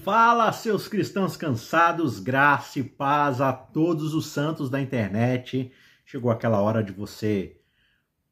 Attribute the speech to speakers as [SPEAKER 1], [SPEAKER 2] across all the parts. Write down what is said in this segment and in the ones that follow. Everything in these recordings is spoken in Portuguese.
[SPEAKER 1] Fala, seus cristãos cansados, graça e paz a todos os santos da internet. Chegou aquela hora de você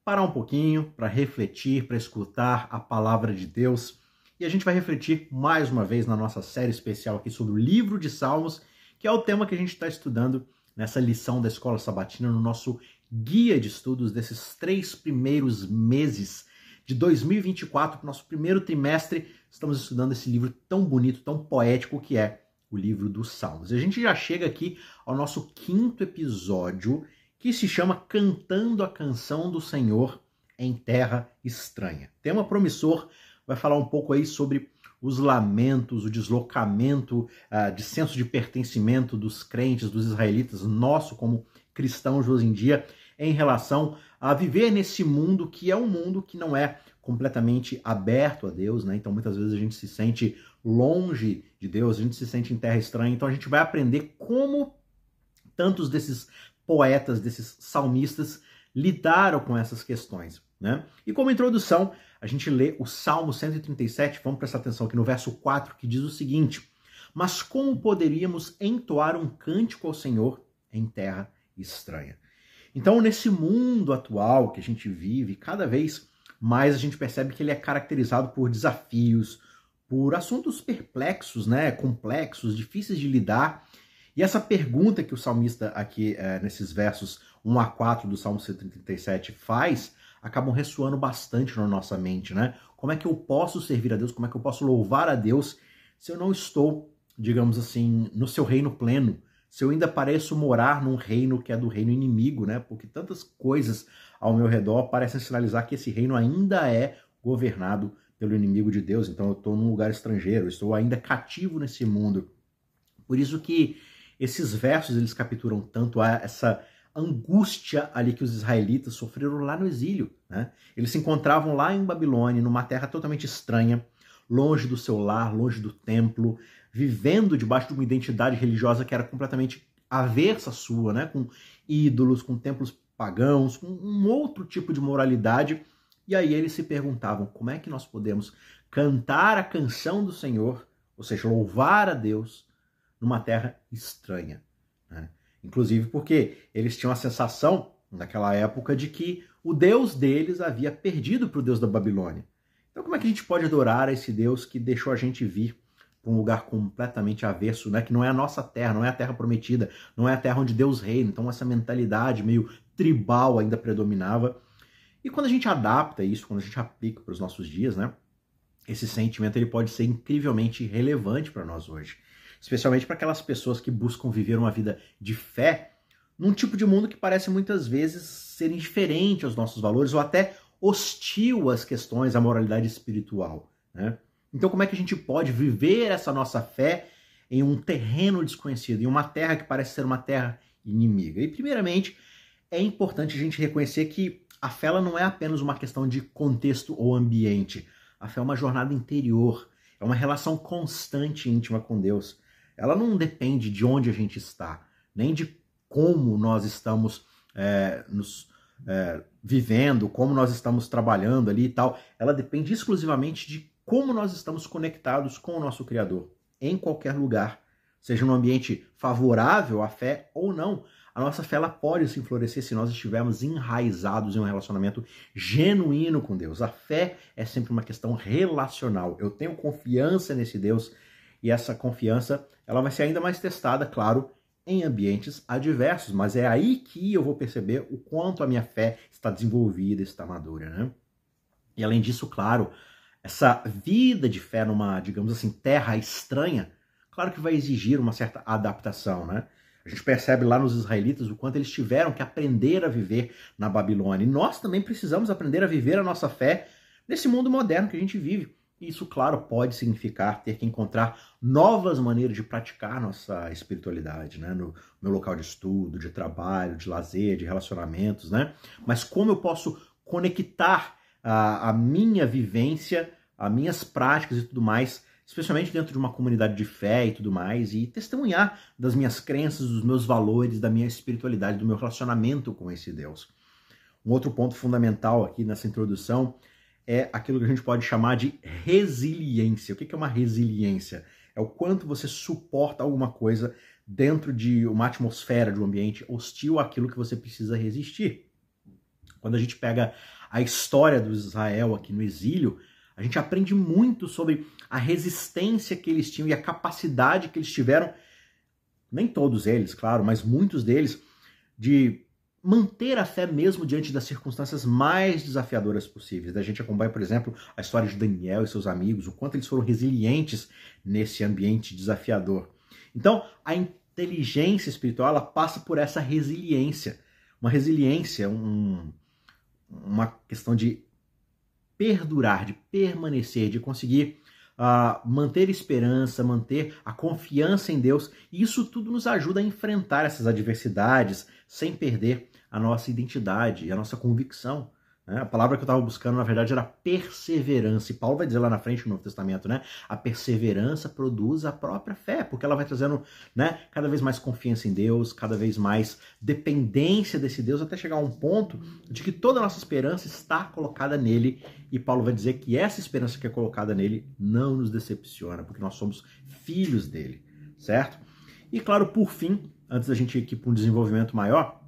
[SPEAKER 1] parar um pouquinho para refletir, para escutar a palavra de Deus. E a gente vai refletir mais uma vez na nossa série especial aqui sobre o livro de Salmos, que é o tema que a gente está estudando nessa lição da Escola Sabatina, no nosso guia de estudos desses três primeiros meses de 2024, nosso primeiro trimestre, estamos estudando esse livro tão bonito, tão poético que é o livro dos Salmos. E a gente já chega aqui ao nosso quinto episódio, que se chama Cantando a Canção do Senhor em Terra Estranha. Tema promissor, vai falar um pouco aí sobre os lamentos, o deslocamento uh, de senso de pertencimento dos crentes, dos israelitas, nosso como cristãos hoje em dia, em relação a viver nesse mundo que é um mundo que não é completamente aberto a Deus, né? Então muitas vezes a gente se sente longe de Deus, a gente se sente em terra estranha. Então a gente vai aprender como tantos desses poetas, desses salmistas lidaram com essas questões, né? E como introdução, a gente lê o Salmo 137, vamos prestar atenção aqui no verso 4, que diz o seguinte: Mas como poderíamos entoar um cântico ao Senhor em terra estranha? Então, nesse mundo atual que a gente vive, cada vez mais a gente percebe que ele é caracterizado por desafios, por assuntos perplexos, né, complexos, difíceis de lidar. E essa pergunta que o salmista aqui, é, nesses versos 1 a 4 do Salmo 137 faz, acabam ressoando bastante na nossa mente, né? Como é que eu posso servir a Deus? Como é que eu posso louvar a Deus se eu não estou, digamos assim, no seu reino pleno? Se eu ainda pareço morar num reino que é do reino inimigo, né? Porque tantas coisas ao meu redor parecem sinalizar que esse reino ainda é governado pelo inimigo de Deus. Então eu estou num lugar estrangeiro, estou ainda cativo nesse mundo. Por isso que esses versos eles capturam tanto essa angústia ali que os israelitas sofreram lá no exílio. Né? Eles se encontravam lá em Babilônia, numa terra totalmente estranha, longe do seu lar, longe do templo, vivendo debaixo de uma identidade religiosa que era completamente aversa sua, né? com ídolos, com templos pagãos, com um outro tipo de moralidade. E aí eles se perguntavam como é que nós podemos cantar a canção do Senhor, ou seja, louvar a Deus numa terra estranha. Né? Inclusive porque eles tinham a sensação, naquela época, de que o Deus deles havia perdido para o Deus da Babilônia. Então, como é que a gente pode adorar esse Deus que deixou a gente vir para um lugar completamente avesso, né? Que não é a nossa terra, não é a terra prometida, não é a terra onde Deus reina. Então essa mentalidade meio tribal ainda predominava. E quando a gente adapta isso, quando a gente aplica para os nossos dias, né? Esse sentimento ele pode ser incrivelmente relevante para nós hoje, especialmente para aquelas pessoas que buscam viver uma vida de fé num tipo de mundo que parece muitas vezes ser indiferente aos nossos valores ou até hostil às questões, à moralidade espiritual, né? Então, como é que a gente pode viver essa nossa fé em um terreno desconhecido, em uma terra que parece ser uma terra inimiga? E, primeiramente, é importante a gente reconhecer que a fé ela não é apenas uma questão de contexto ou ambiente. A fé é uma jornada interior, é uma relação constante e íntima com Deus. Ela não depende de onde a gente está, nem de como nós estamos é, nos é, vivendo, como nós estamos trabalhando ali e tal. Ela depende exclusivamente de como nós estamos conectados com o nosso Criador, em qualquer lugar, seja no ambiente favorável à fé ou não. A nossa fé ela pode se florescer se nós estivermos enraizados em um relacionamento genuíno com Deus. A fé é sempre uma questão relacional. Eu tenho confiança nesse Deus e essa confiança ela vai ser ainda mais testada, claro, em ambientes adversos, mas é aí que eu vou perceber o quanto a minha fé está desenvolvida, está madura, né? E além disso, claro, essa vida de fé numa, digamos assim, terra estranha, claro que vai exigir uma certa adaptação, né? A gente percebe lá nos israelitas o quanto eles tiveram que aprender a viver na Babilônia. E nós também precisamos aprender a viver a nossa fé nesse mundo moderno que a gente vive. E isso, claro, pode significar ter que encontrar novas maneiras de praticar nossa espiritualidade, né? No meu local de estudo, de trabalho, de lazer, de relacionamentos, né? Mas como eu posso conectar a, a minha vivência, as minhas práticas e tudo mais, especialmente dentro de uma comunidade de fé e tudo mais, e testemunhar das minhas crenças, dos meus valores, da minha espiritualidade, do meu relacionamento com esse Deus. Um outro ponto fundamental aqui nessa introdução é aquilo que a gente pode chamar de resiliência. O que é uma resiliência? É o quanto você suporta alguma coisa dentro de uma atmosfera, de um ambiente hostil àquilo que você precisa resistir. Quando a gente pega a história do Israel aqui no exílio, a gente aprende muito sobre a resistência que eles tinham e a capacidade que eles tiveram, nem todos eles, claro, mas muitos deles, de manter a fé mesmo diante das circunstâncias mais desafiadoras possíveis. A gente acompanha, por exemplo, a história de Daniel e seus amigos, o quanto eles foram resilientes nesse ambiente desafiador. Então, a inteligência espiritual ela passa por essa resiliência, uma resiliência, um, uma questão de perdurar, de permanecer, de conseguir uh, manter esperança, manter a confiança em Deus. E isso tudo nos ajuda a enfrentar essas adversidades sem perder a nossa identidade e a nossa convicção. Né? A palavra que eu estava buscando, na verdade, era perseverança. E Paulo vai dizer lá na frente no Novo Testamento, né? A perseverança produz a própria fé, porque ela vai trazendo né, cada vez mais confiança em Deus, cada vez mais dependência desse Deus, até chegar a um ponto de que toda a nossa esperança está colocada nele. E Paulo vai dizer que essa esperança que é colocada nele não nos decepciona, porque nós somos filhos dele, certo? E claro, por fim, antes da gente ir para um desenvolvimento maior,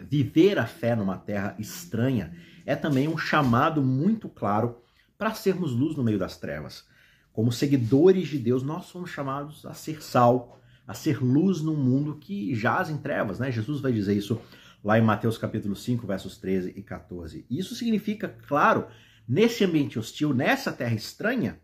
[SPEAKER 1] viver a fé numa terra estranha é também um chamado muito claro para sermos luz no meio das trevas. Como seguidores de Deus, nós somos chamados a ser sal, a ser luz num mundo que jaz em trevas, né? Jesus vai dizer isso lá em Mateus capítulo 5, versos 13 e 14. Isso significa, claro, nesse ambiente hostil, nessa terra estranha,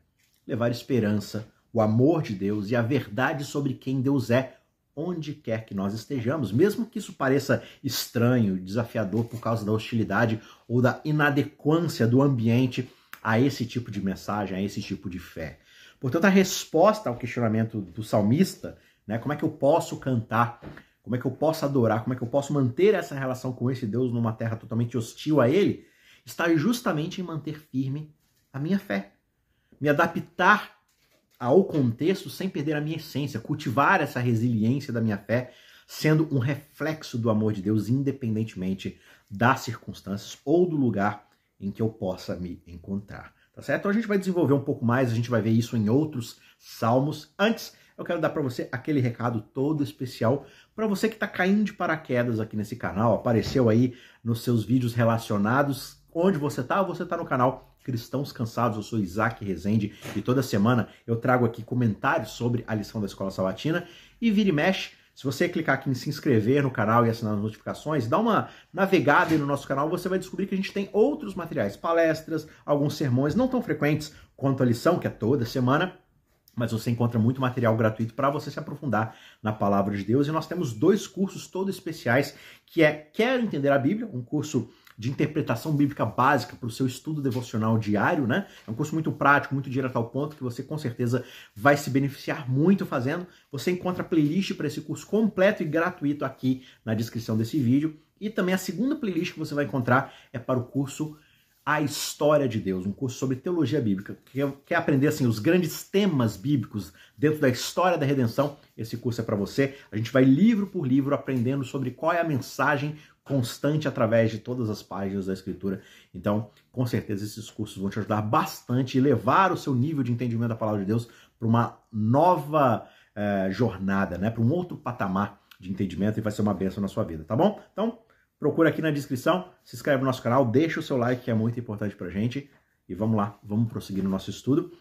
[SPEAKER 1] levar esperança, o amor de Deus e a verdade sobre quem Deus é onde quer que nós estejamos, mesmo que isso pareça estranho, desafiador por causa da hostilidade ou da inadequância do ambiente a esse tipo de mensagem, a esse tipo de fé. Portanto, a resposta ao questionamento do salmista, né, como é que eu posso cantar, como é que eu posso adorar, como é que eu posso manter essa relação com esse Deus numa terra totalmente hostil a ele, está justamente em manter firme a minha fé, me adaptar ao contexto sem perder a minha essência, cultivar essa resiliência da minha fé, sendo um reflexo do amor de Deus, independentemente das circunstâncias ou do lugar em que eu possa me encontrar. Tá certo? Então a gente vai desenvolver um pouco mais, a gente vai ver isso em outros salmos. Antes, eu quero dar para você aquele recado todo especial para você que está caindo de paraquedas aqui nesse canal, apareceu aí nos seus vídeos relacionados. Onde você está? Você está no canal Cristãos Cansados. Eu sou Isaac Rezende e toda semana eu trago aqui comentários sobre a lição da Escola Sabatina e vira e mexe. Se você clicar aqui em se inscrever no canal e assinar as notificações, dá uma navegada aí no nosso canal, você vai descobrir que a gente tem outros materiais, palestras, alguns sermões, não tão frequentes quanto a lição, que é toda semana, mas você encontra muito material gratuito para você se aprofundar na palavra de Deus. E nós temos dois cursos todos especiais, que é Quero Entender a Bíblia, um curso de interpretação bíblica básica para o seu estudo devocional diário, né? É um curso muito prático, muito direto ao ponto, que você com certeza vai se beneficiar muito fazendo. Você encontra a playlist para esse curso completo e gratuito aqui na descrição desse vídeo. E também a segunda playlist que você vai encontrar é para o curso a história de Deus, um curso sobre teologia bíblica. Quer, quer aprender assim os grandes temas bíblicos dentro da história da redenção? Esse curso é para você. A gente vai livro por livro aprendendo sobre qual é a mensagem constante através de todas as páginas da escritura. Então, com certeza esses cursos vão te ajudar bastante e levar o seu nível de entendimento da palavra de Deus para uma nova eh, jornada, né? Para um outro patamar de entendimento e vai ser uma bênção na sua vida, tá bom? Então, procura aqui na descrição, se inscreve no nosso canal, deixa o seu like que é muito importante pra gente e vamos lá, vamos prosseguir no nosso estudo.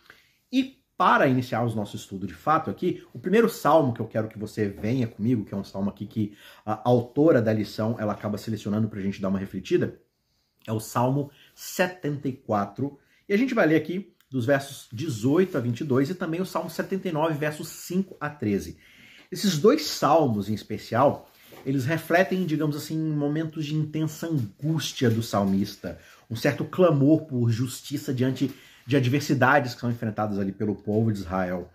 [SPEAKER 1] E para iniciar o nosso estudo de fato aqui, o primeiro salmo que eu quero que você venha comigo, que é um salmo aqui que a autora da lição ela acaba selecionando para a gente dar uma refletida, é o Salmo 74. E a gente vai ler aqui dos versos 18 a 22 e também o Salmo 79, versos 5 a 13. Esses dois salmos em especial, eles refletem, digamos assim, momentos de intensa angústia do salmista, um certo clamor por justiça diante de adversidades que são enfrentadas ali pelo povo de Israel.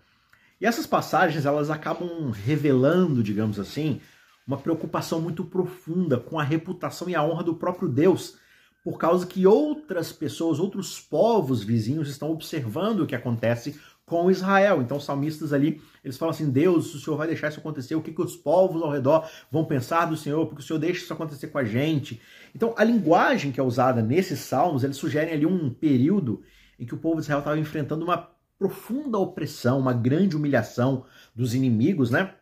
[SPEAKER 1] E essas passagens, elas acabam revelando, digamos assim, uma preocupação muito profunda com a reputação e a honra do próprio Deus, por causa que outras pessoas, outros povos vizinhos estão observando o que acontece com Israel. Então, os salmistas ali, eles falam assim: Deus, o Senhor vai deixar isso acontecer, o que, que os povos ao redor vão pensar do Senhor, porque o Senhor deixa isso acontecer com a gente. Então, a linguagem que é usada nesses salmos, eles sugerem ali um período em que o povo de Israel estava enfrentando uma profunda opressão, uma grande humilhação dos inimigos, né?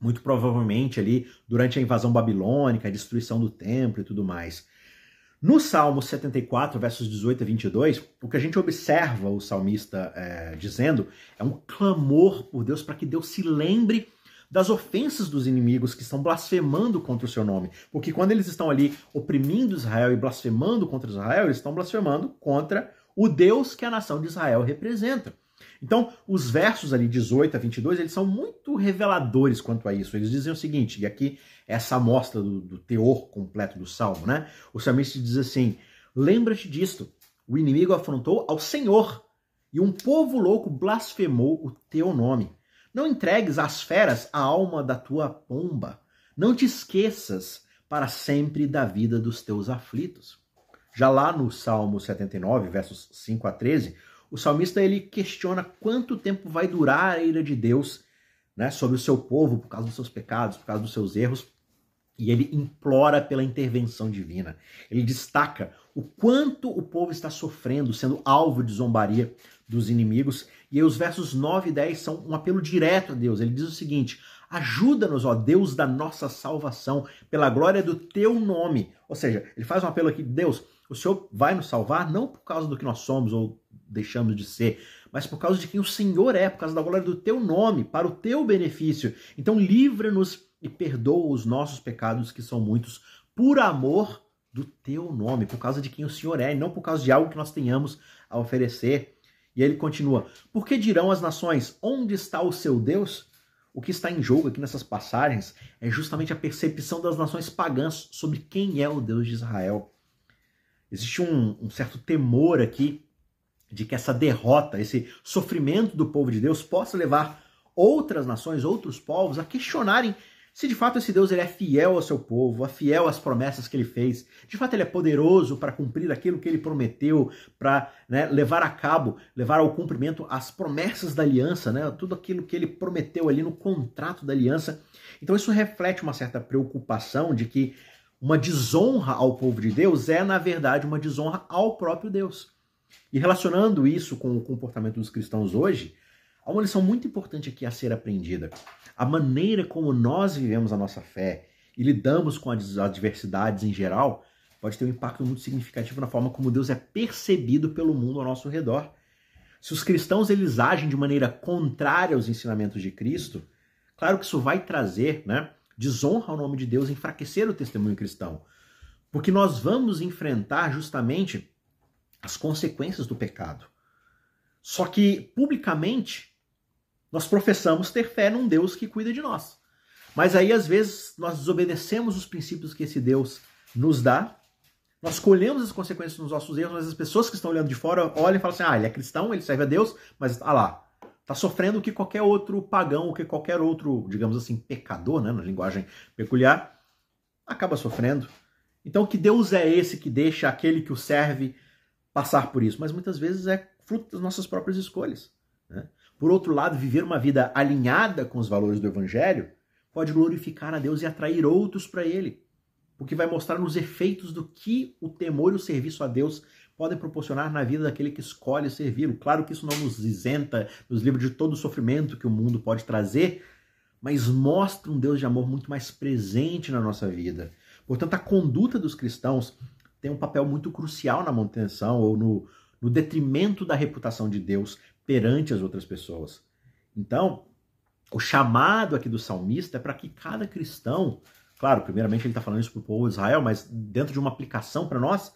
[SPEAKER 1] Muito provavelmente ali durante a invasão babilônica, a destruição do templo e tudo mais. No Salmo 74, versos 18 a 22, o que a gente observa o salmista é, dizendo é um clamor por Deus para que Deus se lembre das ofensas dos inimigos que estão blasfemando contra o seu nome. Porque quando eles estão ali oprimindo Israel e blasfemando contra Israel, eles estão blasfemando contra o Deus que a nação de Israel representa. Então, os versos ali 18 a 22, eles são muito reveladores quanto a isso. Eles dizem o seguinte, e aqui essa amostra do, do teor completo do salmo, né? O salmista diz assim: Lembra-te disto, o inimigo afrontou ao Senhor, e um povo louco blasfemou o teu nome. Não entregues às feras a alma da tua pomba. Não te esqueças para sempre da vida dos teus aflitos. Já lá no Salmo 79, versos 5 a 13, o salmista ele questiona quanto tempo vai durar a ira de Deus né, sobre o seu povo por causa dos seus pecados, por causa dos seus erros, e ele implora pela intervenção divina. Ele destaca o quanto o povo está sofrendo, sendo alvo de zombaria dos inimigos. E aí os versos 9 e 10 são um apelo direto a Deus. Ele diz o seguinte: Ajuda-nos, ó Deus da nossa salvação, pela glória do teu nome. Ou seja, ele faz um apelo aqui: Deus, o Senhor vai nos salvar não por causa do que nós somos ou deixamos de ser, mas por causa de quem o Senhor é, por causa da glória do teu nome, para o teu benefício. Então livra-nos e perdoa os nossos pecados, que são muitos, por amor do teu nome, por causa de quem o Senhor é, e não por causa de algo que nós tenhamos a oferecer. E aí ele continua: Por que dirão as nações, onde está o seu Deus? O que está em jogo aqui nessas passagens é justamente a percepção das nações pagãs sobre quem é o Deus de Israel. Existe um, um certo temor aqui de que essa derrota, esse sofrimento do povo de Deus possa levar outras nações, outros povos a questionarem se de fato esse Deus ele é fiel ao seu povo, é fiel às promessas que ele fez, de fato ele é poderoso para cumprir aquilo que ele prometeu, para né, levar a cabo, levar ao cumprimento as promessas da aliança, né, tudo aquilo que ele prometeu ali no contrato da aliança. Então isso reflete uma certa preocupação de que uma desonra ao povo de Deus é, na verdade, uma desonra ao próprio Deus. E relacionando isso com o comportamento dos cristãos hoje, há uma lição muito importante aqui a ser aprendida. A maneira como nós vivemos a nossa fé e lidamos com as adversidades em geral pode ter um impacto muito significativo na forma como Deus é percebido pelo mundo ao nosso redor. Se os cristãos eles agem de maneira contrária aos ensinamentos de Cristo, claro que isso vai trazer, né, desonra ao nome de Deus, enfraquecer o testemunho cristão. Porque nós vamos enfrentar justamente as consequências do pecado. Só que, publicamente, nós professamos ter fé num Deus que cuida de nós. Mas aí, às vezes, nós desobedecemos os princípios que esse Deus nos dá, nós colhemos as consequências dos nossos erros, mas as pessoas que estão olhando de fora olham e falam assim: ah, ele é cristão, ele serve a Deus, mas ah lá, tá sofrendo o que qualquer outro pagão, o que qualquer outro, digamos assim, pecador, né, na linguagem peculiar, acaba sofrendo. Então, que Deus é esse que deixa aquele que o serve passar por isso, mas muitas vezes é fruto das nossas próprias escolhas. Né? Por outro lado, viver uma vida alinhada com os valores do Evangelho pode glorificar a Deus e atrair outros para Ele, porque vai mostrar nos efeitos do que o temor e o serviço a Deus podem proporcionar na vida daquele que escolhe servi-lo. Claro que isso não nos isenta, nos livra de todo o sofrimento que o mundo pode trazer, mas mostra um Deus de amor muito mais presente na nossa vida. Portanto, a conduta dos cristãos tem um papel muito crucial na manutenção ou no, no detrimento da reputação de Deus perante as outras pessoas. Então, o chamado aqui do salmista é para que cada cristão, claro, primeiramente ele está falando isso para o povo de Israel, mas dentro de uma aplicação para nós,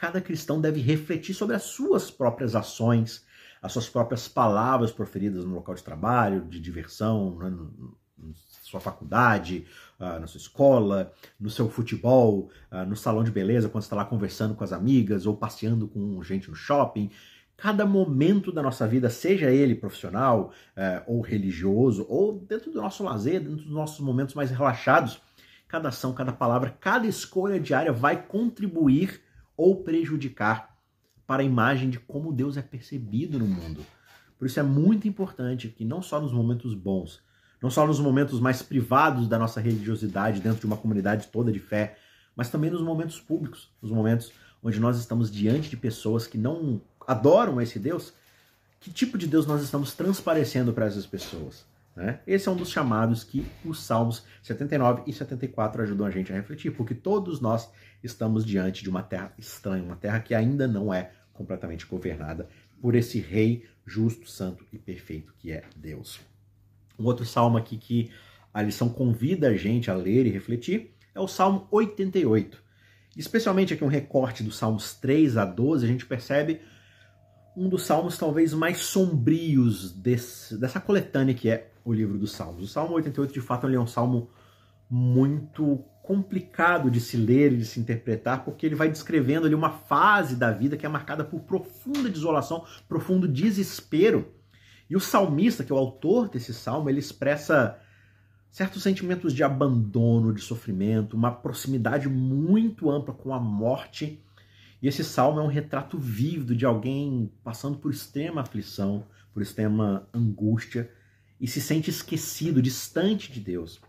[SPEAKER 1] cada cristão deve refletir sobre as suas próprias ações, as suas próprias palavras proferidas no local de trabalho, de diversão, né, na sua faculdade, uh, na sua escola, no seu futebol, uh, no salão de beleza, quando está lá conversando com as amigas ou passeando com gente no shopping. Cada momento da nossa vida, seja ele profissional uh, ou religioso, ou dentro do nosso lazer, dentro dos nossos momentos mais relaxados, cada ação, cada palavra, cada escolha diária vai contribuir ou prejudicar para a imagem de como Deus é percebido no mundo. Por isso é muito importante que não só nos momentos bons, não só nos momentos mais privados da nossa religiosidade dentro de uma comunidade toda de fé, mas também nos momentos públicos, nos momentos onde nós estamos diante de pessoas que não adoram esse Deus, Que tipo de Deus nós estamos transparecendo para essas pessoas? Né? Esse é um dos chamados que os Salmos 79 e 74 ajudam a gente a refletir, porque todos nós estamos diante de uma terra estranha, uma terra que ainda não é completamente governada por esse Rei justo, santo e perfeito que é Deus. Um outro salmo aqui que a lição convida a gente a ler e refletir é o Salmo 88. Especialmente aqui um recorte dos Salmos 3 a 12, a gente percebe um dos salmos talvez mais sombrios desse, dessa coletânea que é o livro dos Salmos. O Salmo 88, de fato, é um salmo muito complicado de se ler e de se interpretar, porque ele vai descrevendo ali uma fase da vida que é marcada por profunda desolação, profundo desespero. E o salmista, que é o autor desse salmo, ele expressa certos sentimentos de abandono, de sofrimento, uma proximidade muito ampla com a morte. E esse salmo é um retrato vívido de alguém passando por extrema aflição, por extrema angústia e se sente esquecido, distante de Deus.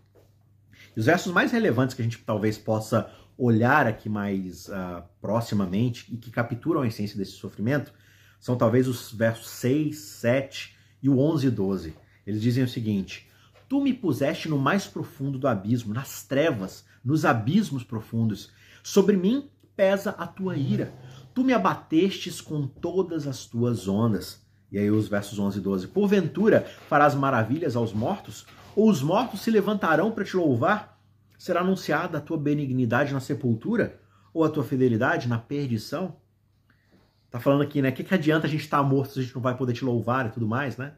[SPEAKER 1] E os versos mais relevantes que a gente talvez possa olhar aqui mais uh, proximamente e que capturam a essência desse sofrimento são talvez os versos 6, 7 e o 11 e 12. Eles dizem o seguinte: Tu me puseste no mais profundo do abismo, nas trevas, nos abismos profundos. Sobre mim pesa a tua ira. Tu me abatestes com todas as tuas ondas. E aí os versos 11 e 12. Porventura farás maravilhas aos mortos? Ou os mortos se levantarão para te louvar? Será anunciada a tua benignidade na sepultura? Ou a tua fidelidade na perdição? Tá falando aqui, né? O que, que adianta a gente estar tá morto se a gente não vai poder te louvar e tudo mais, né?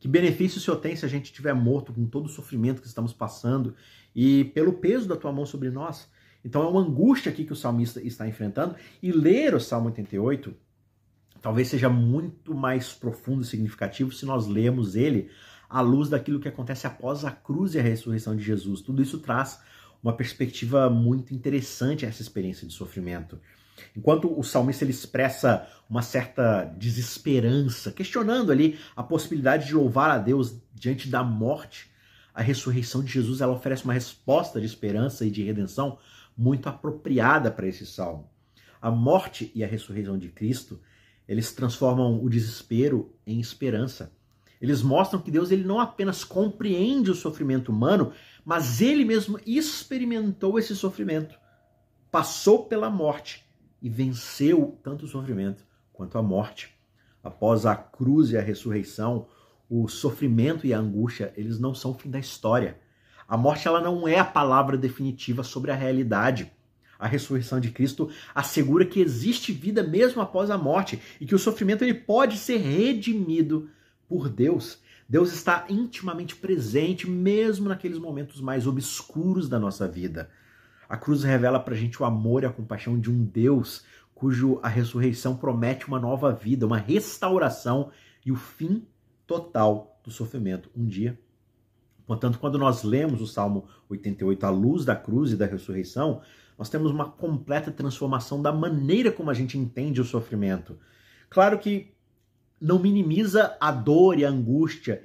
[SPEAKER 1] Que benefício o Senhor tem se a gente estiver morto com todo o sofrimento que estamos passando e pelo peso da tua mão sobre nós? Então é uma angústia aqui que o salmista está enfrentando. E ler o Salmo 88 talvez seja muito mais profundo e significativo se nós lemos ele à luz daquilo que acontece após a cruz e a ressurreição de Jesus. Tudo isso traz uma perspectiva muito interessante a essa experiência de sofrimento. Enquanto o salmista ele expressa uma certa desesperança, questionando ali a possibilidade de louvar a Deus diante da morte, a ressurreição de Jesus ela oferece uma resposta de esperança e de redenção muito apropriada para esse salmo. A morte e a ressurreição de Cristo, eles transformam o desespero em esperança. Eles mostram que Deus ele não apenas compreende o sofrimento humano, mas ele mesmo experimentou esse sofrimento, passou pela morte e venceu tanto o sofrimento quanto a morte. Após a cruz e a ressurreição, o sofrimento e a angústia, eles não são o fim da história. A morte ela não é a palavra definitiva sobre a realidade. A ressurreição de Cristo assegura que existe vida mesmo após a morte e que o sofrimento ele pode ser redimido por Deus. Deus está intimamente presente, mesmo naqueles momentos mais obscuros da nossa vida. A cruz revela para a gente o amor e a compaixão de um Deus cujo a ressurreição promete uma nova vida, uma restauração e o fim total do sofrimento um dia. Portanto, quando nós lemos o Salmo 88 à luz da cruz e da ressurreição, nós temos uma completa transformação da maneira como a gente entende o sofrimento. Claro que não minimiza a dor e a angústia,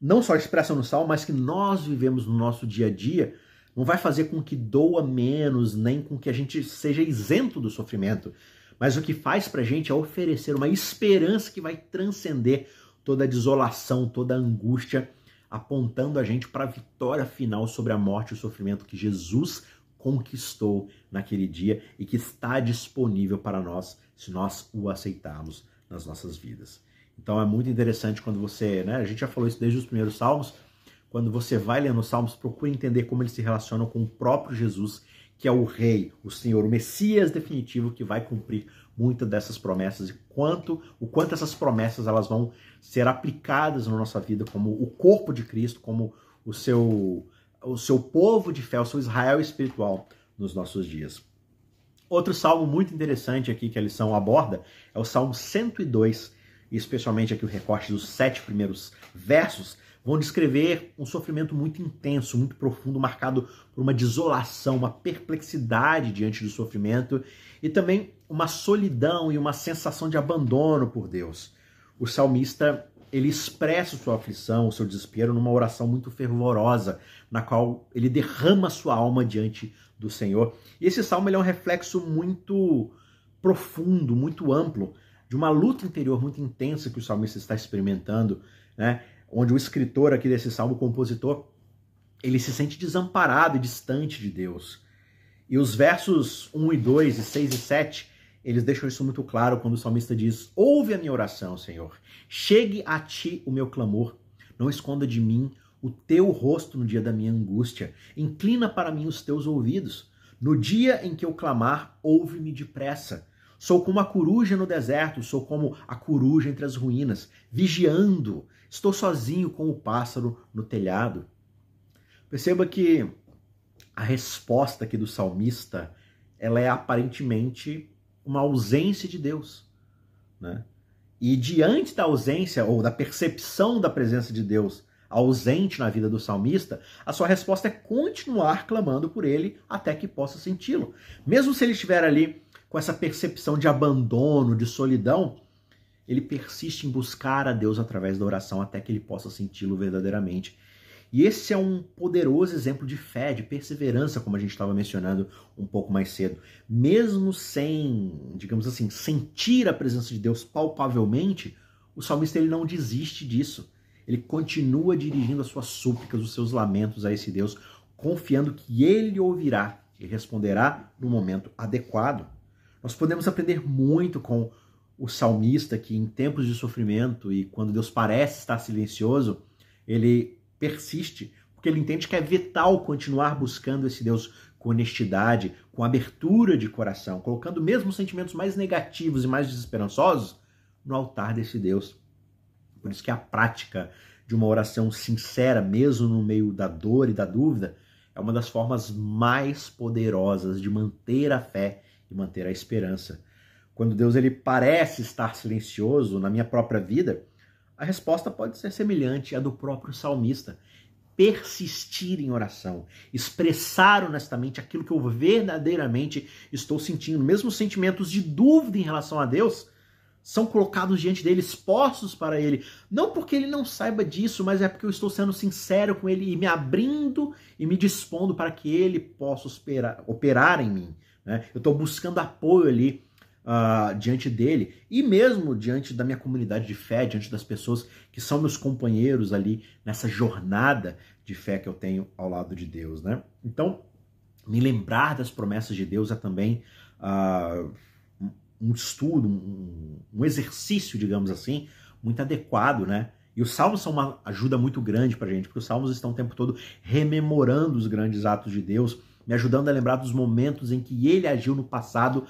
[SPEAKER 1] não só expressa no salmo, mas que nós vivemos no nosso dia a dia, não vai fazer com que doa menos, nem com que a gente seja isento do sofrimento. Mas o que faz para a gente é oferecer uma esperança que vai transcender toda a desolação, toda a angústia, apontando a gente para a vitória final sobre a morte e o sofrimento que Jesus conquistou naquele dia e que está disponível para nós se nós o aceitarmos nas nossas vidas. Então é muito interessante quando você, né, a gente já falou isso desde os primeiros salmos, quando você vai lendo os salmos, procure entender como eles se relacionam com o próprio Jesus, que é o rei, o Senhor, o Messias definitivo que vai cumprir muitas dessas promessas e quanto o quanto essas promessas elas vão ser aplicadas na nossa vida como o corpo de Cristo, como o seu o seu povo de fé, o seu Israel espiritual nos nossos dias. Outro salmo muito interessante aqui que a lição aborda é o Salmo 102, e especialmente aqui o recorte dos sete primeiros versos, vão descrever um sofrimento muito intenso, muito profundo, marcado por uma desolação, uma perplexidade diante do sofrimento e também uma solidão e uma sensação de abandono por Deus. O salmista ele expressa sua aflição, o seu desespero numa oração muito fervorosa, na qual ele derrama sua alma diante do Senhor. E esse salmo é um reflexo muito profundo, muito amplo de uma luta interior muito intensa que o salmista está experimentando, né? onde o escritor aqui desse salmo, o compositor, ele se sente desamparado e distante de Deus. E os versos 1 e 2, e 6 e 7, eles deixam isso muito claro quando o salmista diz: Ouve a minha oração, Senhor. Chegue a ti o meu clamor. Não esconda de mim o teu rosto no dia da minha angústia. Inclina para mim os teus ouvidos. No dia em que eu clamar, ouve-me depressa. Sou como a coruja no deserto, sou como a coruja entre as ruínas, vigiando. Estou sozinho com o pássaro no telhado. Perceba que a resposta aqui do salmista, ela é aparentemente uma ausência de Deus, né? E diante da ausência ou da percepção da presença de Deus ausente na vida do salmista, a sua resposta é continuar clamando por ele até que possa senti-lo. Mesmo se ele estiver ali com essa percepção de abandono, de solidão, ele persiste em buscar a Deus através da oração até que ele possa senti-lo verdadeiramente. E esse é um poderoso exemplo de fé, de perseverança, como a gente estava mencionando um pouco mais cedo. Mesmo sem, digamos assim, sentir a presença de Deus palpavelmente, o salmista ele não desiste disso. Ele continua dirigindo as suas súplicas, os seus lamentos a esse Deus, confiando que ele ouvirá e responderá no momento adequado. Nós podemos aprender muito com o salmista que, em tempos de sofrimento e quando Deus parece estar silencioso, ele persiste, porque ele entende que é vital continuar buscando esse Deus com honestidade, com abertura de coração, colocando mesmo os sentimentos mais negativos e mais desesperançosos no altar desse Deus. Por isso que a prática de uma oração sincera, mesmo no meio da dor e da dúvida, é uma das formas mais poderosas de manter a fé e manter a esperança. Quando Deus ele parece estar silencioso na minha própria vida, a resposta pode ser semelhante à do próprio salmista. Persistir em oração, expressar honestamente aquilo que eu verdadeiramente estou sentindo, mesmo sentimentos de dúvida em relação a Deus, são colocados diante dele, expostos para ele. Não porque ele não saiba disso, mas é porque eu estou sendo sincero com ele e me abrindo e me dispondo para que ele possa operar, operar em mim. Né? Eu estou buscando apoio ali uh, diante dele e mesmo diante da minha comunidade de fé, diante das pessoas que são meus companheiros ali nessa jornada de fé que eu tenho ao lado de Deus. Né? Então, me lembrar das promessas de Deus é também. Uh, um estudo, um, um, exercício, digamos assim, muito adequado, né? E os salmos são uma ajuda muito grande para gente, porque os salmos estão o tempo todo rememorando os grandes atos de Deus, me ajudando a lembrar dos momentos em que Ele agiu no passado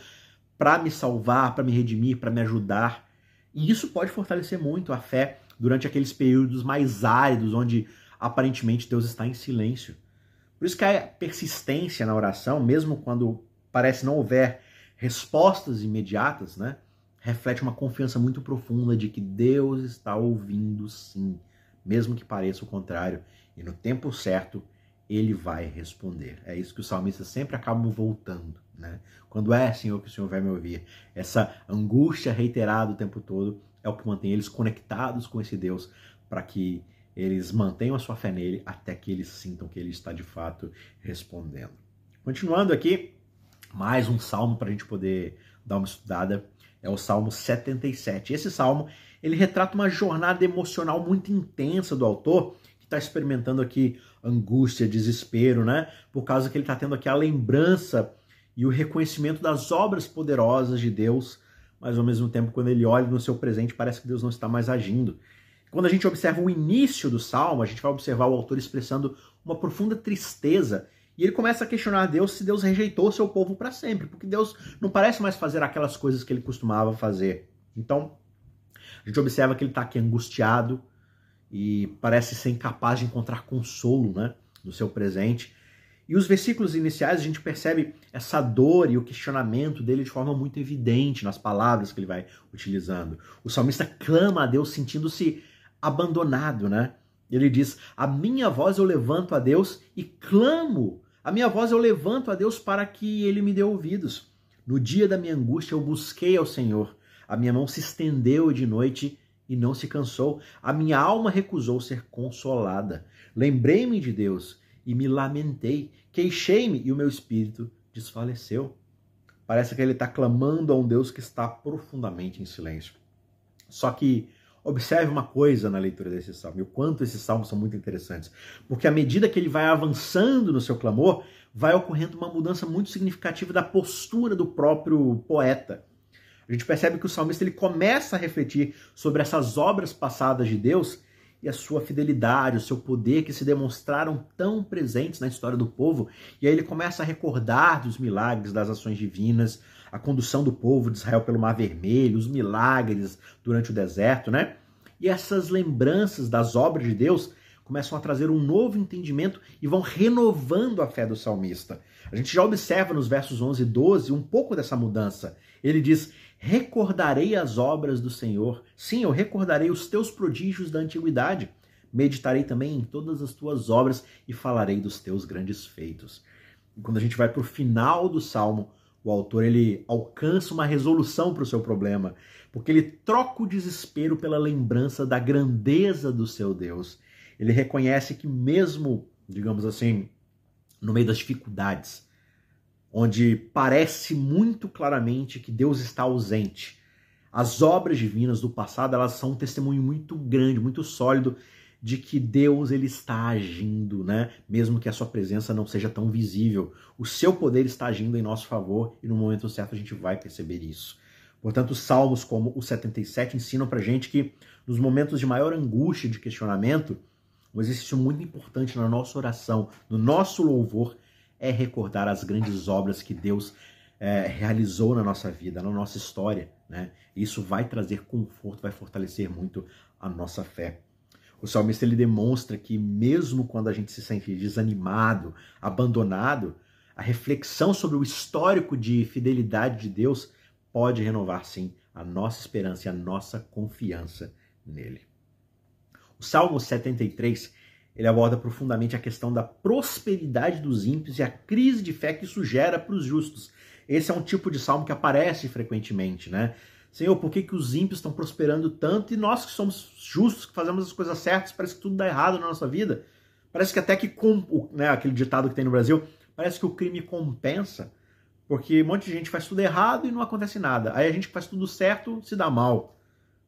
[SPEAKER 1] para me salvar, para me redimir, para me ajudar. E isso pode fortalecer muito a fé durante aqueles períodos mais áridos, onde aparentemente Deus está em silêncio. Por isso que a persistência na oração, mesmo quando parece não houver respostas imediatas, né? Reflete uma confiança muito profunda de que Deus está ouvindo sim, mesmo que pareça o contrário, e no tempo certo ele vai responder. É isso que os salmistas sempre acabam voltando, né? Quando é, Senhor, que o Senhor vai me ouvir. Essa angústia reiterada o tempo todo é o que mantém eles conectados com esse Deus para que eles mantenham a sua fé nele até que eles sintam que ele está de fato respondendo. Continuando aqui, mais um salmo para a gente poder dar uma estudada. É o Salmo 77. Esse salmo ele retrata uma jornada emocional muito intensa do autor, que está experimentando aqui angústia, desespero, né? Por causa que ele está tendo aqui a lembrança e o reconhecimento das obras poderosas de Deus, mas ao mesmo tempo, quando ele olha no seu presente, parece que Deus não está mais agindo. Quando a gente observa o início do salmo, a gente vai observar o autor expressando uma profunda tristeza e ele começa a questionar Deus se Deus rejeitou seu povo para sempre, porque Deus não parece mais fazer aquelas coisas que ele costumava fazer. Então, a gente observa que ele está aqui angustiado e parece ser incapaz de encontrar consolo né, no seu presente. E os versículos iniciais a gente percebe essa dor e o questionamento dele de forma muito evidente nas palavras que ele vai utilizando. O salmista clama a Deus sentindo-se abandonado, né? Ele diz: A minha voz eu levanto a Deus e clamo. A minha voz eu levanto a Deus para que ele me dê ouvidos. No dia da minha angústia eu busquei ao Senhor. A minha mão se estendeu de noite e não se cansou. A minha alma recusou ser consolada. Lembrei-me de Deus e me lamentei. Queixei-me e o meu espírito desfaleceu. Parece que ele está clamando a um Deus que está profundamente em silêncio. Só que observe uma coisa na leitura desse salmo, e o quanto esses salmos são muito interessantes. Porque à medida que ele vai avançando no seu clamor, vai ocorrendo uma mudança muito significativa da postura do próprio poeta. A gente percebe que o salmista ele começa a refletir sobre essas obras passadas de Deus e a sua fidelidade, o seu poder que se demonstraram tão presentes na história do povo. E aí ele começa a recordar dos milagres, das ações divinas, a condução do povo de Israel pelo Mar Vermelho, os milagres durante o deserto, né? E essas lembranças das obras de Deus começam a trazer um novo entendimento e vão renovando a fé do salmista. A gente já observa nos versos 11 e 12 um pouco dessa mudança. Ele diz: Recordarei as obras do Senhor. Sim, eu recordarei os teus prodígios da antiguidade. Meditarei também em todas as tuas obras e falarei dos teus grandes feitos. E quando a gente vai para o final do salmo, o autor ele alcança uma resolução para o seu problema, porque ele troca o desespero pela lembrança da grandeza do seu Deus. Ele reconhece que mesmo, digamos assim, no meio das dificuldades, onde parece muito claramente que Deus está ausente. As obras divinas do passado, elas são um testemunho muito grande, muito sólido de que Deus ele está agindo, né? Mesmo que a sua presença não seja tão visível, o seu poder está agindo em nosso favor e no momento certo a gente vai perceber isso. Portanto, salmos como o 77 ensinam pra gente que nos momentos de maior angústia, de questionamento, um exercício muito importante na nossa oração, no nosso louvor, é recordar as grandes obras que Deus é, realizou na nossa vida, na nossa história. Né? Isso vai trazer conforto, vai fortalecer muito a nossa fé. O salmista ele demonstra que, mesmo quando a gente se sente desanimado, abandonado, a reflexão sobre o histórico de fidelidade de Deus pode renovar, sim, a nossa esperança e a nossa confiança nele. O Salmo 73 ele aborda profundamente a questão da prosperidade dos ímpios e a crise de fé que isso gera para os justos. Esse é um tipo de salmo que aparece frequentemente, né? Senhor, por que, que os ímpios estão prosperando tanto e nós que somos justos, que fazemos as coisas certas, parece que tudo dá errado na nossa vida? Parece que até que, com, né, aquele ditado que tem no Brasil, parece que o crime compensa, porque um monte de gente faz tudo errado e não acontece nada. Aí a gente que faz tudo certo se dá mal.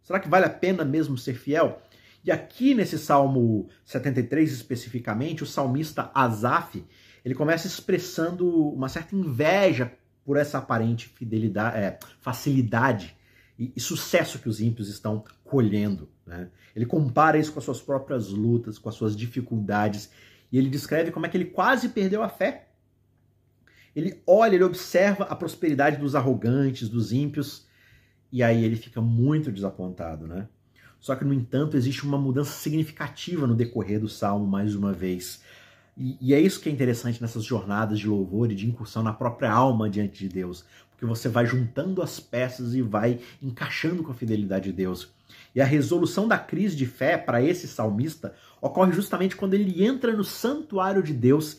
[SPEAKER 1] Será que vale a pena mesmo ser fiel? E aqui nesse Salmo 73 especificamente, o salmista Asaf, ele começa expressando uma certa inveja por essa aparente fidelidade, é, facilidade e, e, sucesso que os ímpios estão colhendo. Né? Ele compara isso com as suas próprias lutas, com as suas dificuldades, e ele descreve como é que ele quase perdeu a fé. Ele olha, ele observa a prosperidade dos arrogantes, dos ímpios, e aí ele fica muito desapontado, né? Só que, no entanto, existe uma mudança significativa no decorrer do salmo, mais uma vez. E, e, é isso que é interessante nessas jornadas de louvor e de incursão na própria alma diante de Deus, porque você vai juntando as peças e vai encaixando com a fidelidade de Deus. E a resolução da crise de fé para esse salmista ocorre justamente quando ele entra no santuário de Deus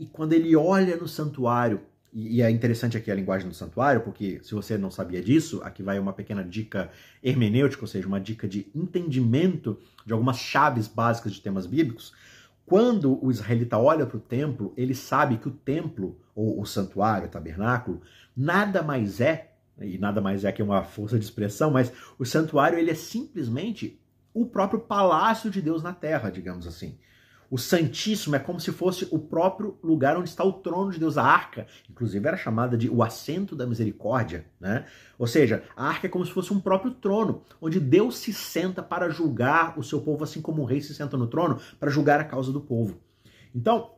[SPEAKER 1] e quando ele olha no santuário e, é interessante aqui a linguagem do santuário, porque se você não sabia disso, aqui vai uma pequena dica hermenêutica, ou seja, uma dica de entendimento de algumas chaves básicas de temas bíblicos. Quando o israelita olha para o templo, ele sabe que o templo, ou o santuário, o tabernáculo, nada mais é, e nada mais é que uma força de expressão, mas o santuário ele é simplesmente o próprio palácio de Deus na terra, digamos assim. O Santíssimo é como se fosse o próprio lugar onde está o trono de Deus, a arca. Inclusive era chamada de o assento da misericórdia, né? Ou seja, a arca é como se fosse um próprio trono, onde Deus se senta para julgar o seu povo, assim como o rei se senta no trono para julgar a causa do povo. Então,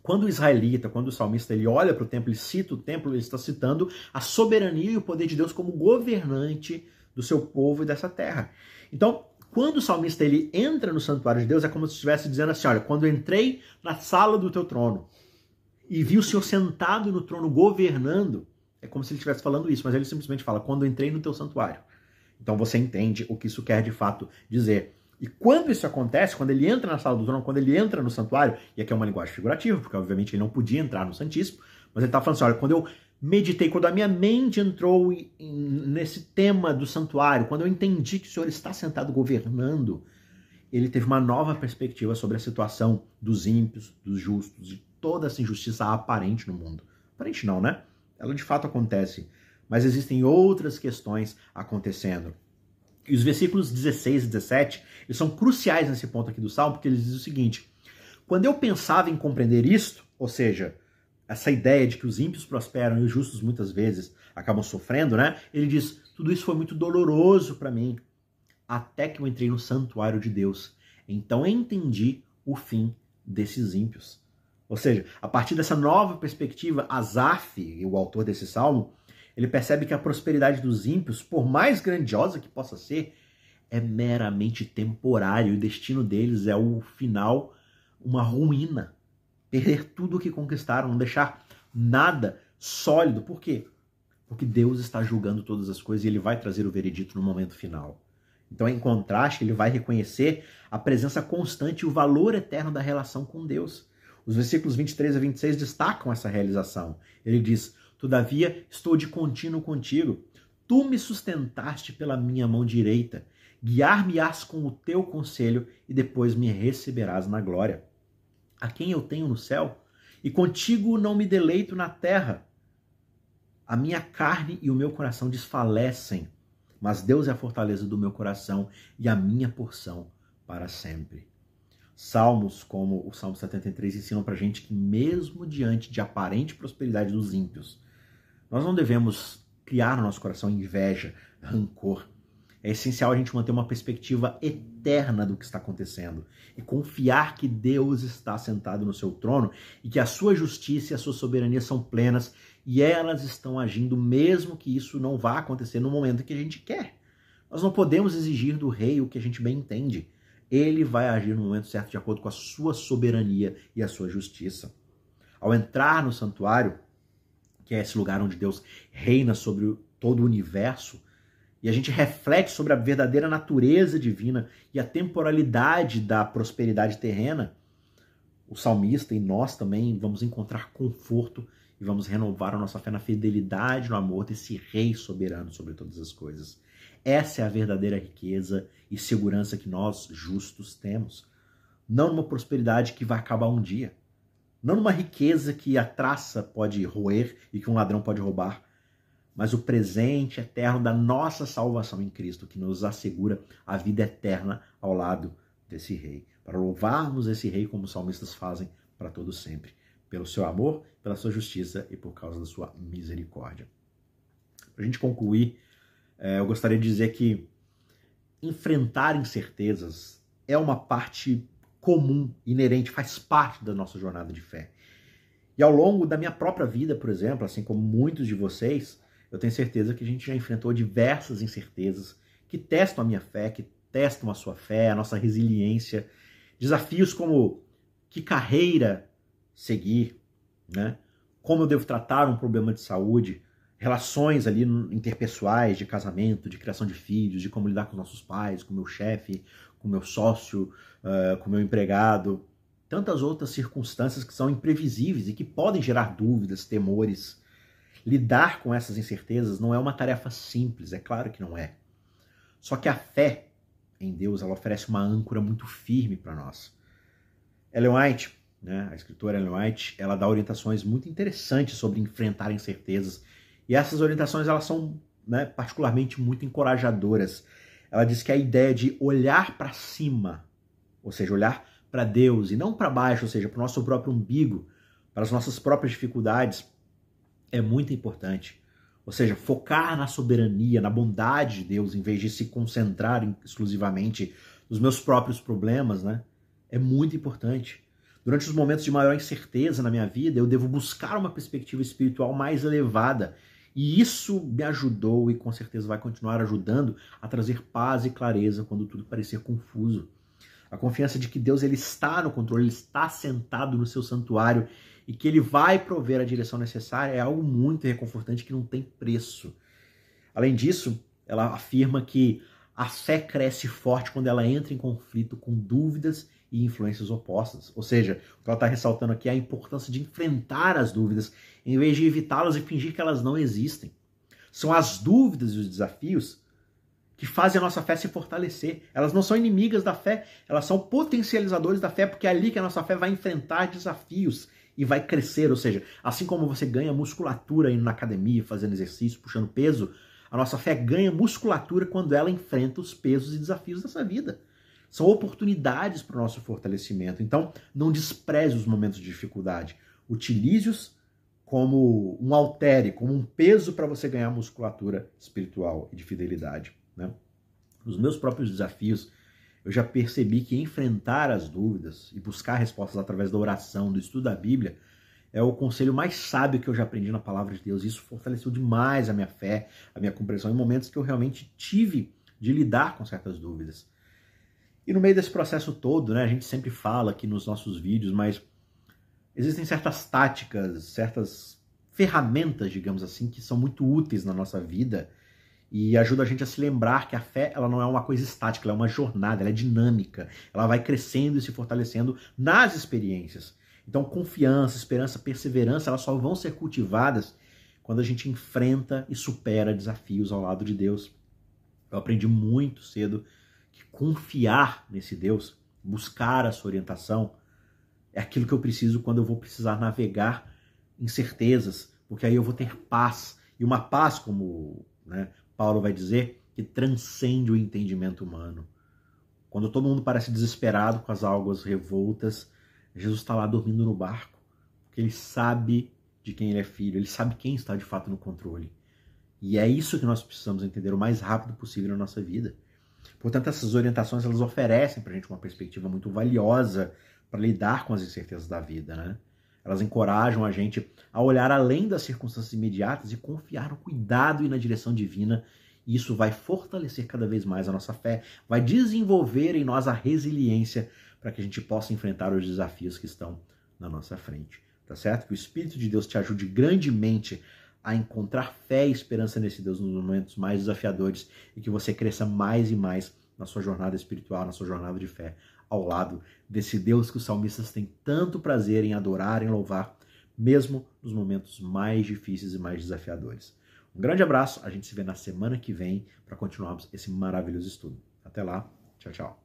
[SPEAKER 1] quando o israelita, quando o salmista ele olha para o templo, ele cita o templo, ele está citando a soberania e o poder de Deus como governante do seu povo e dessa terra. Então, quando o salmista ele entra no santuário de Deus, é como se estivesse dizendo assim: olha, quando entrei na sala do teu trono e vi o Senhor sentado no trono governando, é como se ele estivesse falando isso, mas ele simplesmente fala: quando entrei no teu santuário. Então você entende o que isso quer de fato dizer. E quando isso acontece, quando ele entra na sala do trono, quando ele entra no santuário, e aqui é uma linguagem figurativa, porque obviamente ele não podia entrar no Santíssimo, mas ele está falando assim: olha, quando eu meditei, quando a minha mente entrou nesse tema do santuário, quando eu entendi que o Senhor está sentado governando, ele teve uma nova perspectiva sobre a situação dos ímpios, dos justos, de toda essa injustiça aparente no mundo. Aparente não, né? ela de fato acontece, mas existem outras questões acontecendo. E os versículos 16 e 17 eles são cruciais nesse ponto aqui do Salmo, porque eles dizem o seguinte: quando eu pensava em compreender isto, ou seja, essa ideia de que os ímpios prosperam e os justos muitas vezes acabam sofrendo, né? Ele diz: tudo isso foi muito doloroso para mim, até que eu entrei no santuário de Deus. Então entendi o fim desses ímpios. Ou seja, a partir dessa nova perspectiva, Asaf, o autor desse salmo, ele percebe que a prosperidade dos ímpios, por mais grandiosa que possa ser, é meramente temporário. O destino deles é o final, uma ruína. Perder tudo o que conquistaram, não deixar nada sólido. Por quê? Porque Deus está julgando todas as coisas e ele vai trazer o veredito no momento final. Então, em contraste, ele vai reconhecer a presença constante e o valor eterno da relação com Deus. Os versículos 23 a 26 destacam essa realização. Ele diz: Todavia estou de contínuo contigo. Tu me sustentaste pela minha mão direita. Guiar-me-ás com o teu conselho e depois me receberás na glória. A quem eu tenho no céu? E contigo não me deleito na terra. A minha carne e o meu coração desfalecem mas Deus é a fortaleza do meu coração e a minha porção para sempre. Salmos como o Salmo 73 ensinam para gente que, mesmo diante de aparente prosperidade dos ímpios, nós não devemos criar no nosso coração inveja, rancor. É essencial a gente manter uma perspectiva eterna do que está acontecendo e confiar que Deus está sentado no seu trono e que a sua justiça e a sua soberania são plenas e elas estão agindo mesmo que isso não vá acontecer no momento que a gente quer. Nós não podemos exigir do rei o que a gente bem entende. Ele vai agir no momento certo de acordo com a sua soberania e a sua justiça. Ao entrar no santuário, que é esse lugar onde Deus reina sobre todo o universo, e a gente reflete sobre a verdadeira natureza divina e a temporalidade da prosperidade terrena, o salmista e nós também vamos encontrar conforto e vamos renovar a nossa fé na fidelidade, no amor desse Rei soberano sobre todas as coisas. Essa é a verdadeira riqueza e segurança que nós, justos, temos. Não numa prosperidade que vai acabar um dia. Não numa riqueza que a traça pode roer e que um ladrão pode roubar. Mas o presente eterno da nossa salvação em Cristo, que nos assegura a vida eterna ao lado desse Rei. Para louvarmos esse Rei como os salmistas fazem para todo sempre pelo seu amor, pela sua justiça e por causa da sua misericórdia. Para a gente concluir, é, eu gostaria de dizer que enfrentar incertezas é uma parte comum, inerente, faz parte da nossa jornada de fé. E ao longo da minha própria vida, por exemplo, assim como muitos de vocês, eu tenho certeza que a gente já enfrentou diversas incertezas que testam a minha fé, que testam a sua fé, a nossa resiliência. Desafios como que carreira seguir, né? Como eu devo tratar um problema de saúde, relações ali interpessoais, de casamento, de criação de filhos, de como lidar com nossos pais, com meu chefe, com meu sócio, uh, com meu empregado, tantas outras circunstâncias que são imprevisíveis e que podem gerar dúvidas, temores. Lidar com essas incertezas não é uma tarefa simples, é claro que não é. Só que a fé em Deus, ela oferece uma âncora muito firme para nós. Ellen White, né? A escritora Ellen White, ela dá orientações muito interessantes sobre enfrentar incertezas. E essas orientações elas são né, particularmente muito encorajadoras. Ela diz que a ideia de olhar para cima, ou seja, olhar para Deus e não para baixo, ou seja, para o nosso próprio umbigo, para as nossas próprias dificuldades, é muito importante. Ou seja, focar na soberania, na bondade de Deus, em vez de se concentrar exclusivamente nos meus próprios problemas, né? É muito importante. Durante os momentos de maior incerteza na minha vida, eu devo buscar uma perspectiva espiritual mais elevada. E isso me ajudou e com certeza vai continuar ajudando a trazer paz e clareza quando tudo parecer confuso. A confiança de que Deus ele está no controle, ele está sentado no seu santuário e que ele vai prover a direção necessária é algo muito reconfortante que não tem preço. Além disso, ela afirma que a fé cresce forte quando ela entra em conflito com dúvidas e influências opostas. Ou seja, o que ela está ressaltando aqui é a importância de enfrentar as dúvidas, em vez de evitá-las e fingir que elas não existem. São as dúvidas e os desafios que fazem a nossa fé se fortalecer. Elas não são inimigas da fé, elas são potencializadores da fé, porque é ali que a nossa fé vai enfrentar desafios e vai crescer, ou seja, assim como você ganha musculatura indo na academia, fazendo exercício, puxando peso, a nossa fé ganha musculatura quando ela enfrenta os pesos e desafios dessa vida. São oportunidades para o nosso fortalecimento. Então, não despreze os momentos de dificuldade. Utilize-os como um altere, como um peso para você ganhar musculatura espiritual e de fidelidade. Né? Nos meus próprios desafios, eu já percebi que enfrentar as dúvidas e buscar respostas através da oração, do estudo da Bíblia, é o conselho mais sábio que eu já aprendi na palavra de Deus. Isso fortaleceu demais a minha fé, a minha compreensão em momentos que eu realmente tive de lidar com certas dúvidas. E no meio desse processo todo, né, a gente sempre fala aqui nos nossos vídeos, mas existem certas táticas, certas ferramentas, digamos assim, que são muito úteis na nossa vida e ajuda a gente a se lembrar que a fé ela não é uma coisa estática, ela é uma jornada, ela é dinâmica, ela vai crescendo e se fortalecendo nas experiências. Então, confiança, esperança, perseverança, elas só vão ser cultivadas quando a gente enfrenta e supera desafios ao lado de Deus. Eu aprendi muito cedo que confiar nesse Deus, buscar a sua orientação, é aquilo que eu preciso quando eu vou precisar navegar incertezas, porque aí eu vou ter paz. E uma paz, como né, Paulo vai dizer, que transcende o entendimento humano. Quando todo mundo parece desesperado com as águas revoltas, Jesus está lá dormindo no barco, porque ele sabe de quem ele é filho, ele sabe quem está de fato no controle. E é isso que nós precisamos entender o mais rápido possível na nossa vida. Portanto, essas orientações elas oferecem para a gente uma perspectiva muito valiosa para lidar com as incertezas da vida, né? Elas encorajam a gente a olhar além das circunstâncias imediatas e confiar no cuidado e na direção divina. E isso vai fortalecer cada vez mais a nossa fé, vai desenvolver em nós a resiliência para que a gente possa enfrentar os desafios que estão na nossa frente. Tá certo? Que o Espírito de Deus te ajude grandemente a encontrar fé e esperança nesse Deus nos momentos mais desafiadores e que você cresça mais e mais na sua jornada espiritual, na sua jornada de fé, ao lado desse Deus que os salmistas têm tanto prazer em adorar, em louvar, mesmo nos momentos mais difíceis e mais desafiadores. Um grande abraço, a gente se vê na semana que vem para continuarmos esse maravilhoso estudo. Até lá, tchau, tchau.